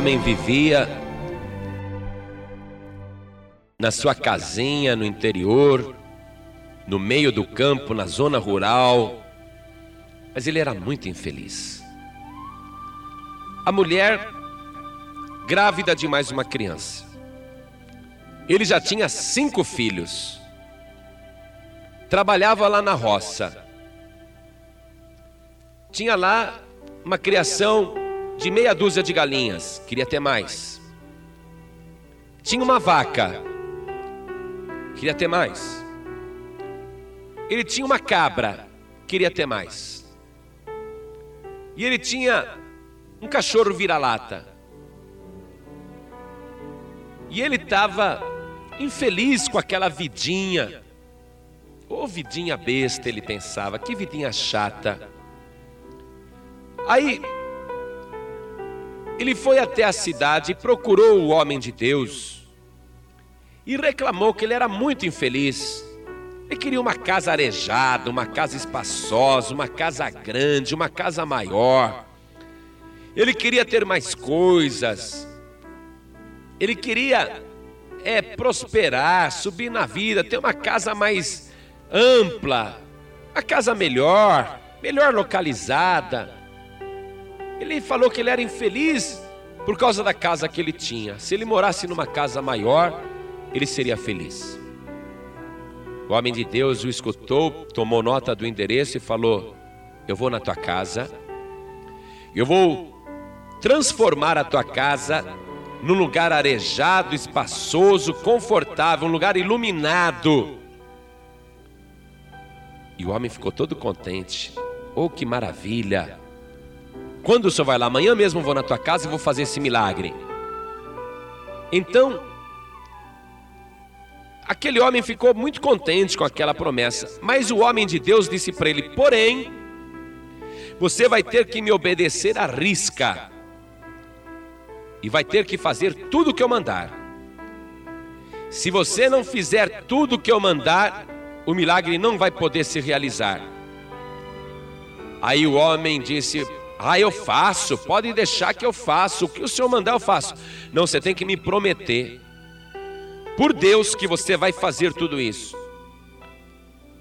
homem vivia na sua casinha no interior, no meio do campo, na zona rural, mas ele era muito infeliz. A mulher grávida de mais uma criança. Ele já tinha cinco filhos. Trabalhava lá na roça. Tinha lá uma criação de meia dúzia de galinhas, queria ter mais. Tinha uma vaca, queria ter mais. Ele tinha uma cabra, queria ter mais. E ele tinha um cachorro vira-lata. E ele estava infeliz com aquela vidinha. Ô oh, vidinha besta, ele pensava, que vidinha chata. Aí ele foi até a cidade e procurou o homem de Deus e reclamou que ele era muito infeliz. Ele queria uma casa arejada, uma casa espaçosa, uma casa grande, uma casa maior. Ele queria ter mais coisas. Ele queria é prosperar, subir na vida, ter uma casa mais ampla, uma casa melhor, melhor localizada. Ele falou que ele era infeliz por causa da casa que ele tinha. Se ele morasse numa casa maior, ele seria feliz. O homem de Deus o escutou, tomou nota do endereço e falou: Eu vou na tua casa, eu vou transformar a tua casa num lugar arejado, espaçoso, confortável, um lugar iluminado. E o homem ficou todo contente. Oh, que maravilha! Quando o senhor vai lá? Amanhã mesmo vou na tua casa e vou fazer esse milagre. Então, aquele homem ficou muito contente com aquela promessa. Mas o homem de Deus disse para ele: Porém, você vai ter que me obedecer à risca. E vai ter que fazer tudo o que eu mandar. Se você não fizer tudo o que eu mandar, o milagre não vai poder se realizar. Aí o homem disse: ah, eu faço, pode deixar que eu faço. O que o senhor mandar, eu faço. Não, você tem que me prometer, por Deus, que você vai fazer tudo isso.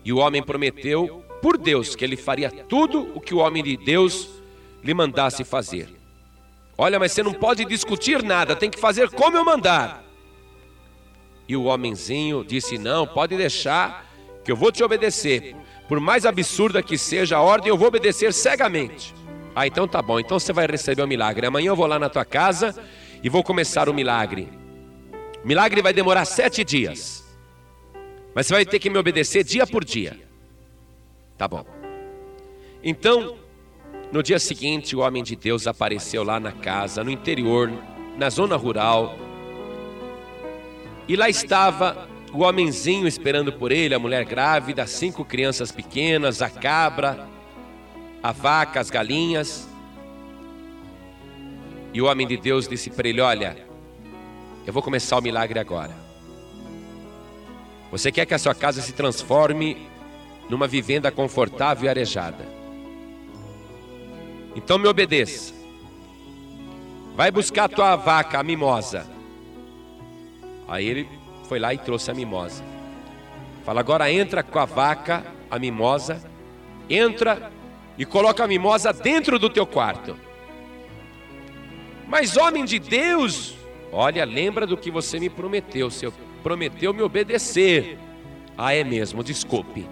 E o homem prometeu, por Deus, que ele faria tudo o que o homem de Deus lhe mandasse fazer. Olha, mas você não pode discutir nada, tem que fazer como eu mandar. E o homenzinho disse: Não, pode deixar, que eu vou te obedecer. Por mais absurda que seja a ordem, eu vou obedecer cegamente. Ah, então tá bom, então você vai receber o milagre. Amanhã eu vou lá na tua casa e vou começar o milagre. O milagre vai demorar sete dias. Mas você vai ter que me obedecer dia por dia. Tá bom. Então, no dia seguinte, o homem de Deus apareceu lá na casa, no interior, na zona rural. E lá estava o homenzinho esperando por ele, a mulher grávida, cinco crianças pequenas, a cabra a vaca, as galinhas. E o homem de Deus disse para ele: Olha, eu vou começar o milagre agora. Você quer que a sua casa se transforme numa vivenda confortável e arejada. Então me obedeça. Vai buscar a tua vaca, a mimosa. Aí ele foi lá e trouxe a mimosa. Fala, agora entra com a vaca, a mimosa, entra e coloca a mimosa dentro do teu quarto. Mas, homem de Deus, olha, lembra do que você me prometeu. Você prometeu me obedecer. Ah, é mesmo, desculpe.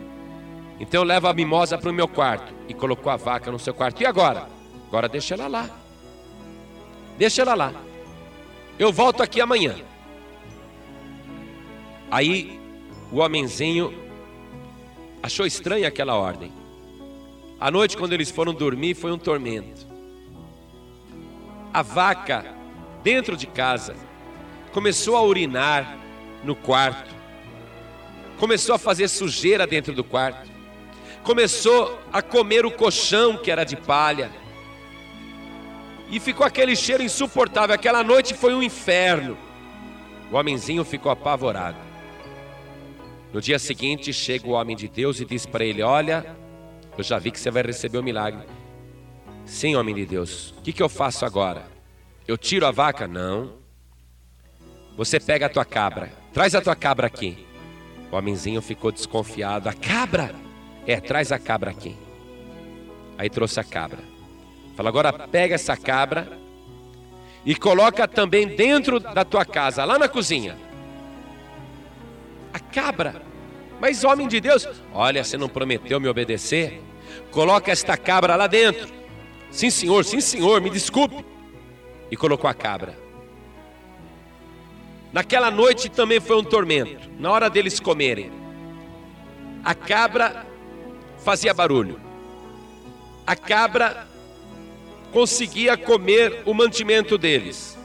Então leva a mimosa para o meu quarto e colocou a vaca no seu quarto. E agora? Agora deixa ela lá. Deixa ela lá. Eu volto aqui amanhã. Aí o homenzinho achou estranha aquela ordem. A noite, quando eles foram dormir, foi um tormento. A vaca, dentro de casa, começou a urinar no quarto, começou a fazer sujeira dentro do quarto, começou a comer o colchão que era de palha, e ficou aquele cheiro insuportável. Aquela noite foi um inferno. O homenzinho ficou apavorado. No dia seguinte, chega o homem de Deus e diz para ele: Olha, eu já vi que você vai receber o milagre. Sim, homem de Deus. O que, que eu faço agora? Eu tiro a vaca? Não. Você pega a tua cabra. Traz a tua cabra aqui. O homenzinho ficou desconfiado. A cabra? É, traz a cabra aqui. Aí trouxe a cabra. Fala, agora pega essa cabra e coloca também dentro da tua casa, lá na cozinha. A cabra. Mas homem de Deus, olha, você não prometeu me obedecer? Coloca esta cabra lá dentro. Sim, senhor, sim, senhor, me desculpe. E colocou a cabra. Naquela noite também foi um tormento, na hora deles comerem. A cabra fazia barulho. A cabra conseguia comer o mantimento deles.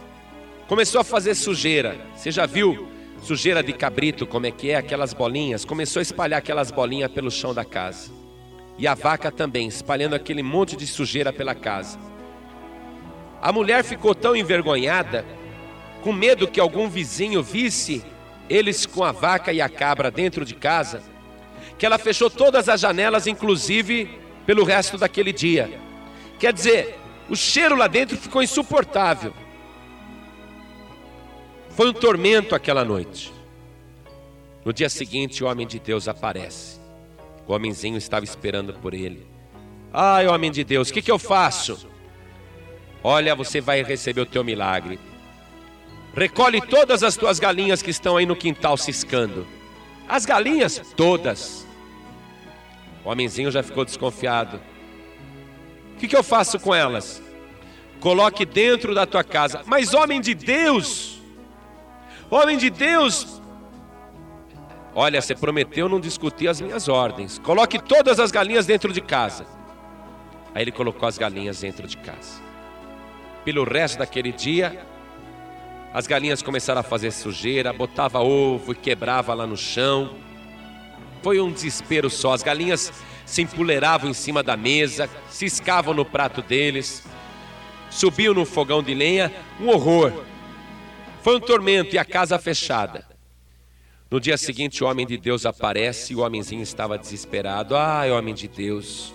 Começou a fazer sujeira. Você já viu sujeira de cabrito, como é que é? Aquelas bolinhas. Começou a espalhar aquelas bolinhas pelo chão da casa. E a vaca também, espalhando aquele monte de sujeira pela casa. A mulher ficou tão envergonhada, com medo que algum vizinho visse eles com a vaca e a cabra dentro de casa, que ela fechou todas as janelas, inclusive pelo resto daquele dia. Quer dizer, o cheiro lá dentro ficou insuportável. Foi um tormento aquela noite. No dia seguinte, o homem de Deus aparece. O homenzinho estava esperando por ele. Ai, homem de Deus, o que, que eu faço? Olha, você vai receber o teu milagre. Recolhe todas as tuas galinhas que estão aí no quintal ciscando. As galinhas, todas. O homenzinho já ficou desconfiado. O que, que eu faço com elas? Coloque dentro da tua casa. Mas, homem de Deus, homem de Deus, olha, você prometeu não discutir as minhas ordens. Coloque todas as galinhas dentro de casa. Aí ele colocou as galinhas dentro de casa. Pelo resto daquele dia, as galinhas começaram a fazer sujeira, botava ovo e quebrava lá no chão. Foi um desespero só. As galinhas se empoleiravam em cima da mesa, ciscavam no prato deles, subiam no fogão de lenha, um horror. Foi um tormento e a casa fechada. No dia seguinte, o homem de Deus aparece e o homenzinho estava desesperado. Ai, homem de Deus,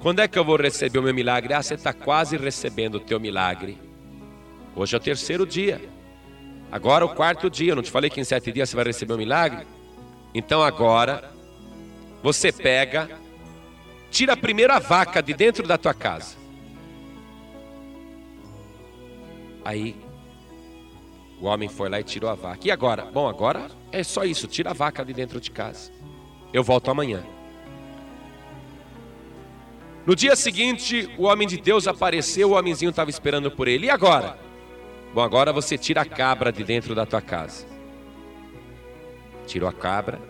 quando é que eu vou receber o meu milagre? Ah, você está quase recebendo o teu milagre. Hoje é o terceiro dia. Agora é o quarto dia. Não te falei que em sete dias você vai receber o milagre? Então agora você pega, tira a primeira vaca de dentro da tua casa. Aí o homem foi lá e tirou a vaca. E agora? Bom, agora é só isso, tira a vaca de dentro de casa. Eu volto amanhã. No dia seguinte, o homem de Deus apareceu, o homenzinho estava esperando por ele. E agora? Bom, agora você tira a cabra de dentro da tua casa. Tirou a cabra,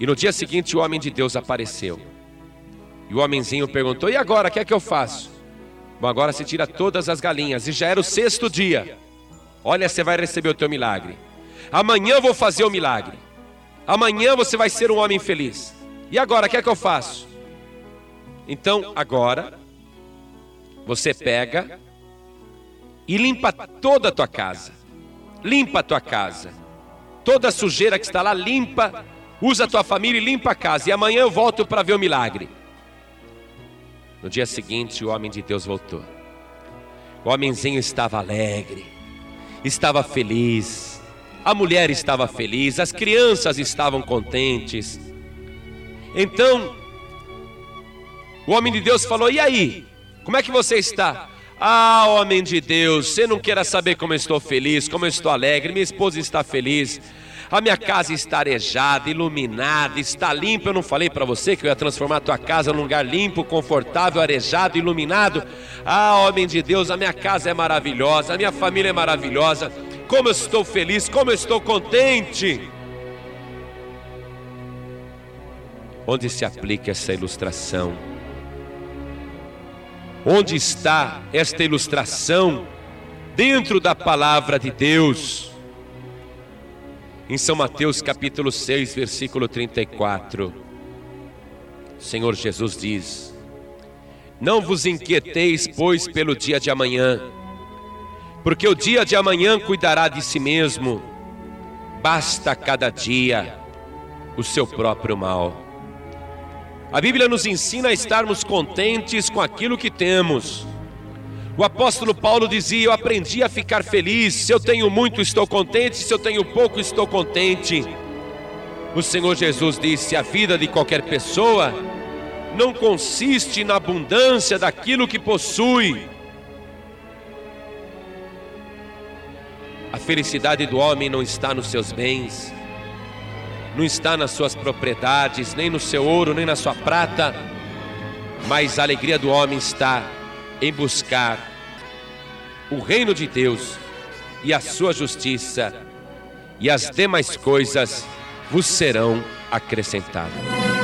e no dia seguinte o homem de Deus apareceu. E o homenzinho perguntou: E agora, o que é que eu faço? Bom, agora você tira todas as galinhas. E já era o sexto dia. Olha, você vai receber o teu milagre. Amanhã eu vou fazer o milagre. Amanhã você vai ser um homem feliz. E agora, o que é que eu faço? Então, agora, você pega e limpa toda a tua casa. Limpa a tua casa. Toda a sujeira que está lá, limpa usa a tua família e limpa a casa, e amanhã eu volto para ver o milagre. No dia seguinte, o homem de Deus voltou. O homenzinho estava alegre, estava feliz, a mulher estava feliz, as crianças estavam contentes. Então, o homem de Deus falou: E aí, como é que você está? Ah, homem de Deus, você não queira saber como eu estou feliz, como eu estou alegre, minha esposa está feliz, a minha casa está arejada, iluminada, está limpa. Eu não falei para você que eu ia transformar a tua casa num lugar limpo, confortável, arejado, iluminado? Ah, homem de Deus, a minha casa é maravilhosa, a minha família é maravilhosa. Como eu estou feliz, como eu estou contente. Onde se aplica essa ilustração? Onde está esta ilustração dentro da palavra de Deus? Em São Mateus capítulo 6, versículo 34, o Senhor Jesus diz: Não vos inquieteis, pois, pelo dia de amanhã, porque o dia de amanhã cuidará de si mesmo, basta cada dia o seu próprio mal. A Bíblia nos ensina a estarmos contentes com aquilo que temos, O apóstolo Paulo dizia: Eu aprendi a ficar feliz. Se eu tenho muito, estou contente. Se eu tenho pouco, estou contente. O Senhor Jesus disse: A vida de qualquer pessoa não consiste na abundância daquilo que possui. A felicidade do homem não está nos seus bens, não está nas suas propriedades, nem no seu ouro, nem na sua prata, mas a alegria do homem está em buscar o reino de Deus e a sua justiça, e as demais coisas vos serão acrescentadas.